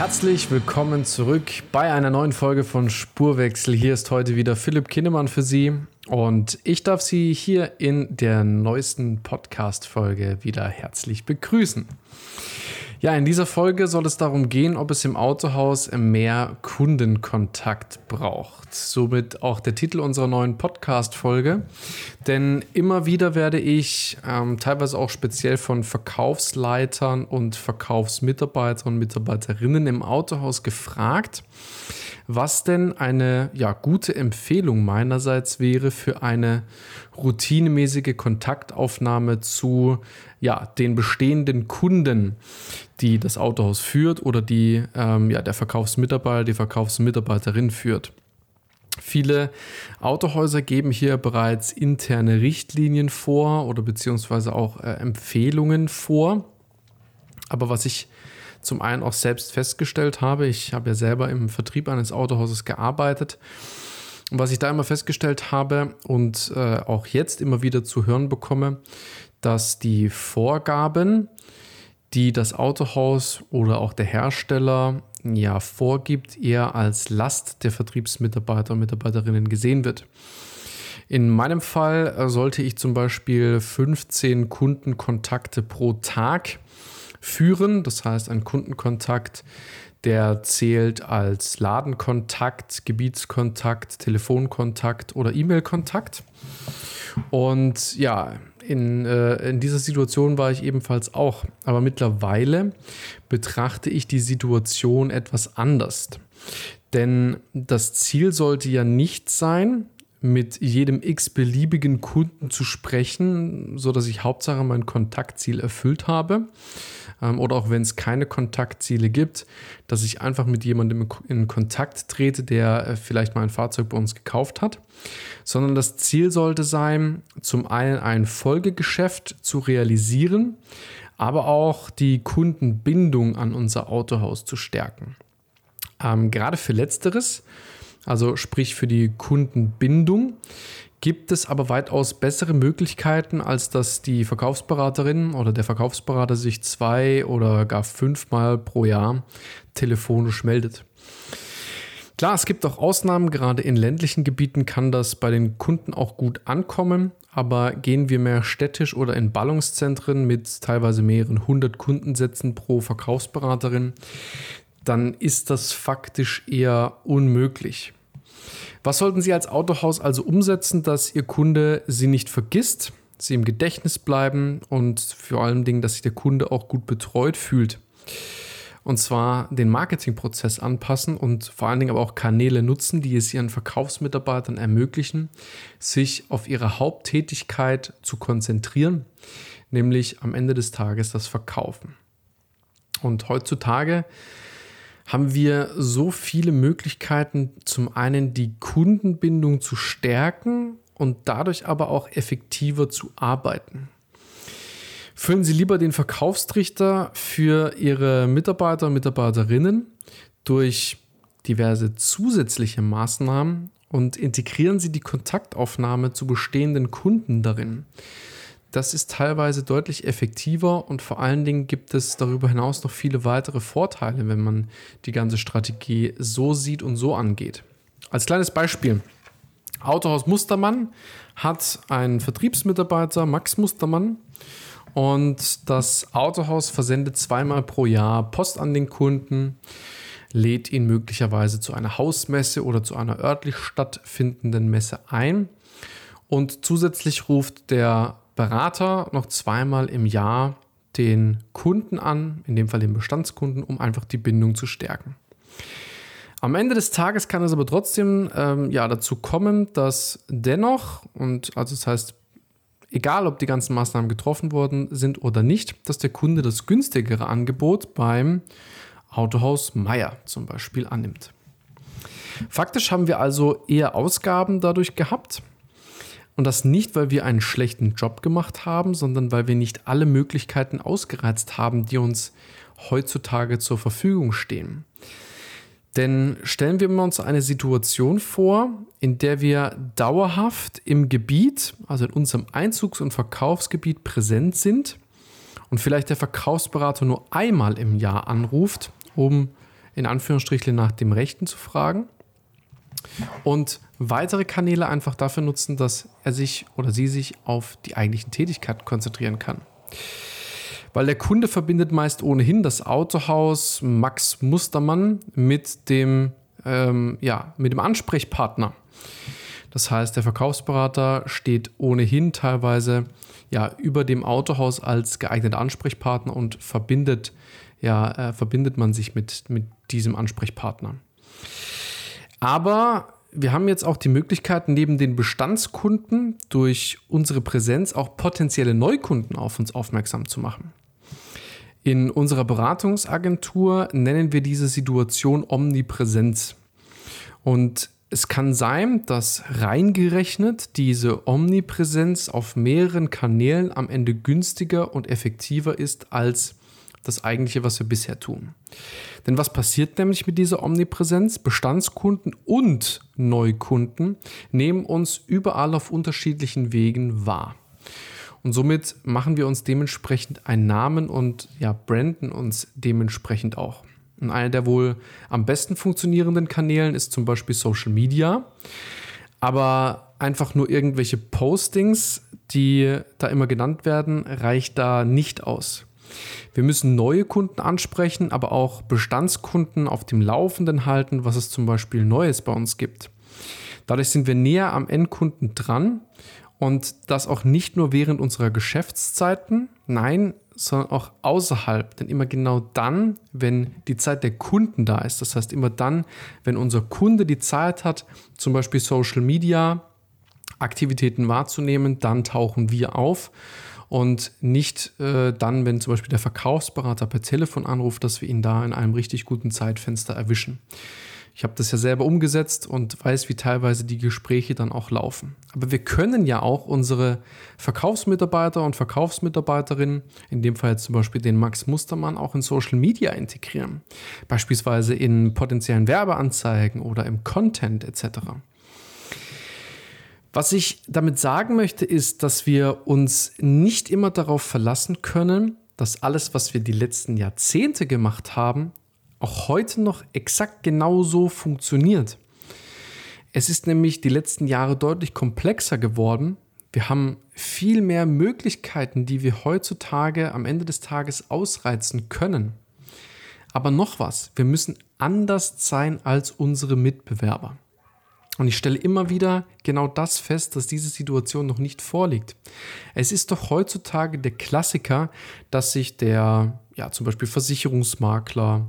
Herzlich willkommen zurück bei einer neuen Folge von Spurwechsel. Hier ist heute wieder Philipp Kinnemann für Sie und ich darf Sie hier in der neuesten Podcast-Folge wieder herzlich begrüßen. Ja, in dieser Folge soll es darum gehen, ob es im Autohaus mehr Kundenkontakt braucht. Somit auch der Titel unserer neuen Podcast-Folge. Denn immer wieder werde ich ähm, teilweise auch speziell von Verkaufsleitern und Verkaufsmitarbeitern und Mitarbeiterinnen im Autohaus gefragt, was denn eine ja, gute Empfehlung meinerseits wäre für eine routinemäßige Kontaktaufnahme zu ja, den bestehenden Kunden, die das Autohaus führt oder die ähm, ja, der Verkaufsmitarbeiter, die Verkaufsmitarbeiterin führt. Viele Autohäuser geben hier bereits interne Richtlinien vor oder beziehungsweise auch äh, Empfehlungen vor. Aber was ich zum einen auch selbst festgestellt habe. Ich habe ja selber im Vertrieb eines Autohauses gearbeitet. Und was ich da immer festgestellt habe und äh, auch jetzt immer wieder zu hören bekomme, dass die Vorgaben, die das Autohaus oder auch der Hersteller ja vorgibt, eher als Last der Vertriebsmitarbeiter und Mitarbeiterinnen gesehen wird. In meinem Fall äh, sollte ich zum Beispiel 15 Kundenkontakte pro Tag führen. Das heißt, ein Kundenkontakt, der zählt als Ladenkontakt, Gebietskontakt, Telefonkontakt oder E-Mail-Kontakt. Und ja, in, äh, in dieser Situation war ich ebenfalls auch. Aber mittlerweile betrachte ich die Situation etwas anders. Denn das Ziel sollte ja nicht sein, mit jedem x-beliebigen Kunden zu sprechen, sodass ich Hauptsache mein Kontaktziel erfüllt habe, ähm, oder auch wenn es keine Kontaktziele gibt, dass ich einfach mit jemandem in Kontakt trete, der äh, vielleicht mal ein Fahrzeug bei uns gekauft hat, sondern das Ziel sollte sein, zum einen ein Folgegeschäft zu realisieren, aber auch die Kundenbindung an unser Autohaus zu stärken. Ähm, gerade für letzteres, also sprich für die Kundenbindung, gibt es aber weitaus bessere Möglichkeiten, als dass die Verkaufsberaterin oder der Verkaufsberater sich zwei oder gar fünfmal pro Jahr telefonisch meldet. Klar, es gibt auch Ausnahmen, gerade in ländlichen Gebieten kann das bei den Kunden auch gut ankommen, aber gehen wir mehr städtisch oder in Ballungszentren mit teilweise mehreren hundert Kundensätzen pro Verkaufsberaterin, dann ist das faktisch eher unmöglich. Was sollten Sie als Autohaus also umsetzen, dass Ihr Kunde Sie nicht vergisst, Sie im Gedächtnis bleiben und vor allen Dingen, dass sich der Kunde auch gut betreut fühlt? Und zwar den Marketingprozess anpassen und vor allen Dingen aber auch Kanäle nutzen, die es ihren Verkaufsmitarbeitern ermöglichen, sich auf ihre Haupttätigkeit zu konzentrieren, nämlich am Ende des Tages das Verkaufen. Und heutzutage haben wir so viele Möglichkeiten, zum einen die Kundenbindung zu stärken und dadurch aber auch effektiver zu arbeiten. Führen Sie lieber den Verkaufstrichter für Ihre Mitarbeiter und Mitarbeiterinnen durch diverse zusätzliche Maßnahmen und integrieren Sie die Kontaktaufnahme zu bestehenden Kunden darin. Das ist teilweise deutlich effektiver und vor allen Dingen gibt es darüber hinaus noch viele weitere Vorteile, wenn man die ganze Strategie so sieht und so angeht. Als kleines Beispiel. Autohaus Mustermann hat einen Vertriebsmitarbeiter, Max Mustermann, und das Autohaus versendet zweimal pro Jahr Post an den Kunden, lädt ihn möglicherweise zu einer Hausmesse oder zu einer örtlich stattfindenden Messe ein. Und zusätzlich ruft der Berater noch zweimal im Jahr den Kunden an, in dem Fall den Bestandskunden, um einfach die Bindung zu stärken. Am Ende des Tages kann es aber trotzdem ähm, ja, dazu kommen, dass dennoch, und also das heißt, egal ob die ganzen Maßnahmen getroffen worden sind oder nicht, dass der Kunde das günstigere Angebot beim Autohaus Meier zum Beispiel annimmt. Faktisch haben wir also eher Ausgaben dadurch gehabt. Und das nicht, weil wir einen schlechten Job gemacht haben, sondern weil wir nicht alle Möglichkeiten ausgereizt haben, die uns heutzutage zur Verfügung stehen. Denn stellen wir uns eine Situation vor, in der wir dauerhaft im Gebiet, also in unserem Einzugs- und Verkaufsgebiet präsent sind und vielleicht der Verkaufsberater nur einmal im Jahr anruft, um in Anführungsstrichen nach dem Rechten zu fragen und weitere Kanäle einfach dafür nutzen, dass er sich oder sie sich auf die eigentlichen Tätigkeiten konzentrieren kann. Weil der Kunde verbindet meist ohnehin das Autohaus Max Mustermann mit dem, ähm, ja, mit dem Ansprechpartner. Das heißt, der Verkaufsberater steht ohnehin teilweise ja, über dem Autohaus als geeigneter Ansprechpartner und verbindet, ja, äh, verbindet man sich mit, mit diesem Ansprechpartner. Aber wir haben jetzt auch die Möglichkeit, neben den Bestandskunden durch unsere Präsenz auch potenzielle Neukunden auf uns aufmerksam zu machen. In unserer Beratungsagentur nennen wir diese Situation Omnipräsenz. Und es kann sein, dass reingerechnet diese Omnipräsenz auf mehreren Kanälen am Ende günstiger und effektiver ist als das eigentliche, was wir bisher tun. Denn was passiert nämlich mit dieser Omnipräsenz? Bestandskunden und Neukunden nehmen uns überall auf unterschiedlichen Wegen wahr. Und somit machen wir uns dementsprechend einen Namen und ja, branden uns dementsprechend auch. Und einer der wohl am besten funktionierenden Kanälen ist zum Beispiel Social Media. Aber einfach nur irgendwelche Postings, die da immer genannt werden, reicht da nicht aus. Wir müssen neue Kunden ansprechen, aber auch Bestandskunden auf dem Laufenden halten, was es zum Beispiel Neues bei uns gibt. Dadurch sind wir näher am Endkunden dran und das auch nicht nur während unserer Geschäftszeiten, nein, sondern auch außerhalb. Denn immer genau dann, wenn die Zeit der Kunden da ist, das heißt immer dann, wenn unser Kunde die Zeit hat, zum Beispiel Social Media Aktivitäten wahrzunehmen, dann tauchen wir auf und nicht äh, dann, wenn zum Beispiel der Verkaufsberater per Telefon anruft, dass wir ihn da in einem richtig guten Zeitfenster erwischen. Ich habe das ja selber umgesetzt und weiß, wie teilweise die Gespräche dann auch laufen. Aber wir können ja auch unsere Verkaufsmitarbeiter und Verkaufsmitarbeiterinnen, in dem Fall jetzt zum Beispiel den Max Mustermann, auch in Social Media integrieren. Beispielsweise in potenziellen Werbeanzeigen oder im Content etc. Was ich damit sagen möchte, ist, dass wir uns nicht immer darauf verlassen können, dass alles, was wir die letzten Jahrzehnte gemacht haben, auch heute noch exakt genauso funktioniert. Es ist nämlich die letzten Jahre deutlich komplexer geworden. Wir haben viel mehr Möglichkeiten, die wir heutzutage am Ende des Tages ausreizen können. Aber noch was, wir müssen anders sein als unsere Mitbewerber. Und ich stelle immer wieder genau das fest, dass diese Situation noch nicht vorliegt. Es ist doch heutzutage der Klassiker, dass sich der, ja, zum Beispiel Versicherungsmakler,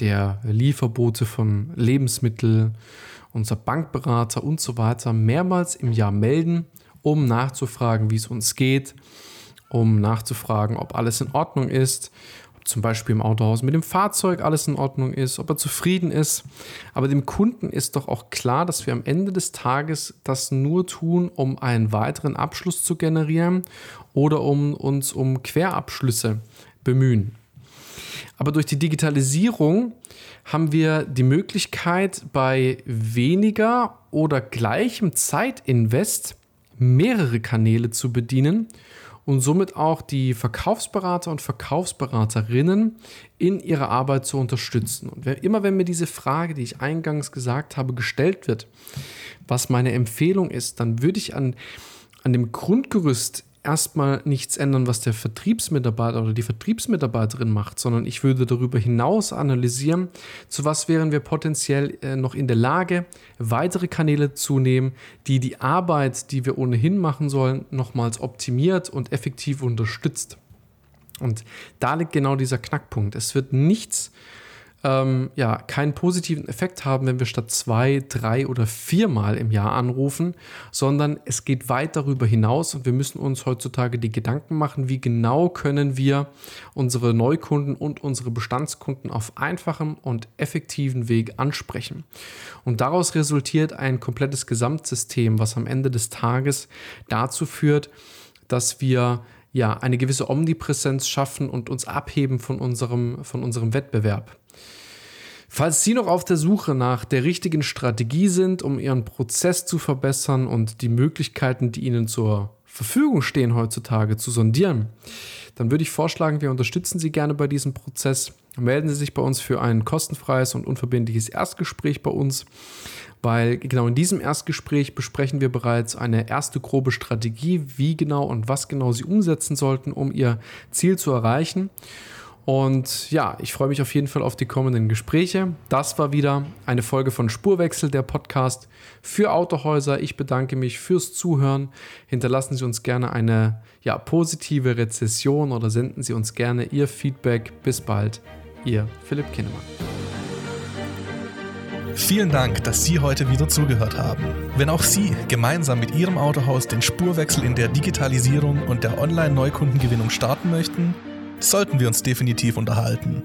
der Lieferbote von Lebensmitteln, unser Bankberater und so weiter mehrmals im Jahr melden, um nachzufragen, wie es uns geht, um nachzufragen, ob alles in Ordnung ist, zum Beispiel im Autohaus mit dem Fahrzeug alles in Ordnung ist, ob er zufrieden ist. Aber dem Kunden ist doch auch klar, dass wir am Ende des Tages das nur tun, um einen weiteren Abschluss zu generieren oder um uns um Querabschlüsse bemühen. Aber durch die Digitalisierung haben wir die Möglichkeit, bei weniger oder gleichem Zeitinvest mehrere Kanäle zu bedienen und somit auch die Verkaufsberater und Verkaufsberaterinnen in ihrer Arbeit zu unterstützen. Und immer wenn mir diese Frage, die ich eingangs gesagt habe, gestellt wird, was meine Empfehlung ist, dann würde ich an, an dem Grundgerüst erstmal nichts ändern, was der Vertriebsmitarbeiter oder die Vertriebsmitarbeiterin macht, sondern ich würde darüber hinaus analysieren, zu was wären wir potenziell äh, noch in der Lage, weitere Kanäle zu nehmen, die die Arbeit, die wir ohnehin machen sollen, nochmals optimiert und effektiv unterstützt. Und da liegt genau dieser Knackpunkt. Es wird nichts ähm, ja keinen positiven Effekt haben, wenn wir statt zwei, drei oder viermal im Jahr anrufen, sondern es geht weit darüber hinaus und wir müssen uns heutzutage die Gedanken machen, wie genau können wir unsere Neukunden und unsere Bestandskunden auf einfachem und effektiven Weg ansprechen. Und daraus resultiert ein komplettes Gesamtsystem, was am Ende des Tages dazu führt, dass wir ja, eine gewisse Omnipräsenz schaffen und uns abheben von unserem, von unserem Wettbewerb. Falls Sie noch auf der Suche nach der richtigen Strategie sind, um Ihren Prozess zu verbessern und die Möglichkeiten, die Ihnen zur Verfügung stehen heutzutage, zu sondieren, dann würde ich vorschlagen, wir unterstützen Sie gerne bei diesem Prozess. Melden Sie sich bei uns für ein kostenfreies und unverbindliches Erstgespräch bei uns weil genau in diesem Erstgespräch besprechen wir bereits eine erste grobe Strategie, wie genau und was genau Sie umsetzen sollten, um Ihr Ziel zu erreichen. Und ja, ich freue mich auf jeden Fall auf die kommenden Gespräche. Das war wieder eine Folge von Spurwechsel, der Podcast für Autohäuser. Ich bedanke mich fürs Zuhören. Hinterlassen Sie uns gerne eine ja, positive Rezession oder senden Sie uns gerne Ihr Feedback. Bis bald, Ihr Philipp Kinnemann. Vielen Dank, dass Sie heute wieder zugehört haben. Wenn auch Sie gemeinsam mit Ihrem Autohaus den Spurwechsel in der Digitalisierung und der Online-Neukundengewinnung starten möchten, sollten wir uns definitiv unterhalten.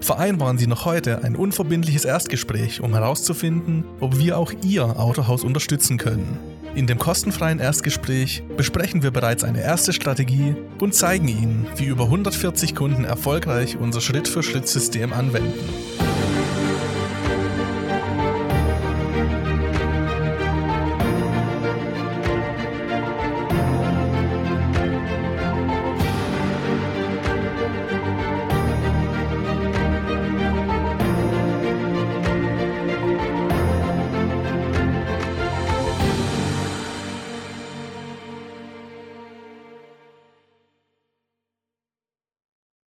Vereinbaren Sie noch heute ein unverbindliches Erstgespräch, um herauszufinden, ob wir auch Ihr Autohaus unterstützen können. In dem kostenfreien Erstgespräch besprechen wir bereits eine erste Strategie und zeigen Ihnen, wie über 140 Kunden erfolgreich unser Schritt-für-Schritt-System anwenden.